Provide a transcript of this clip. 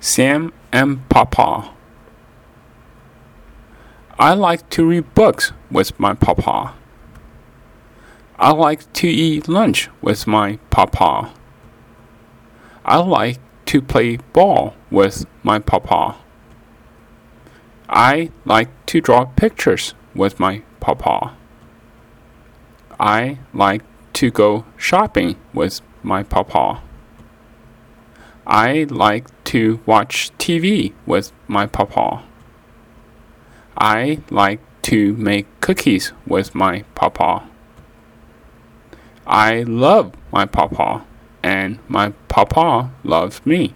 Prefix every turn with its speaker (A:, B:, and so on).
A: Sam and Papa. I like to read books with my papa. I like to eat lunch with my papa. I like to play ball with my papa. I like to draw pictures with my papa. I like to go shopping with my papa. I like to watch TV with my papa. I like to make cookies with my papa. I love my papa and my papa loves me.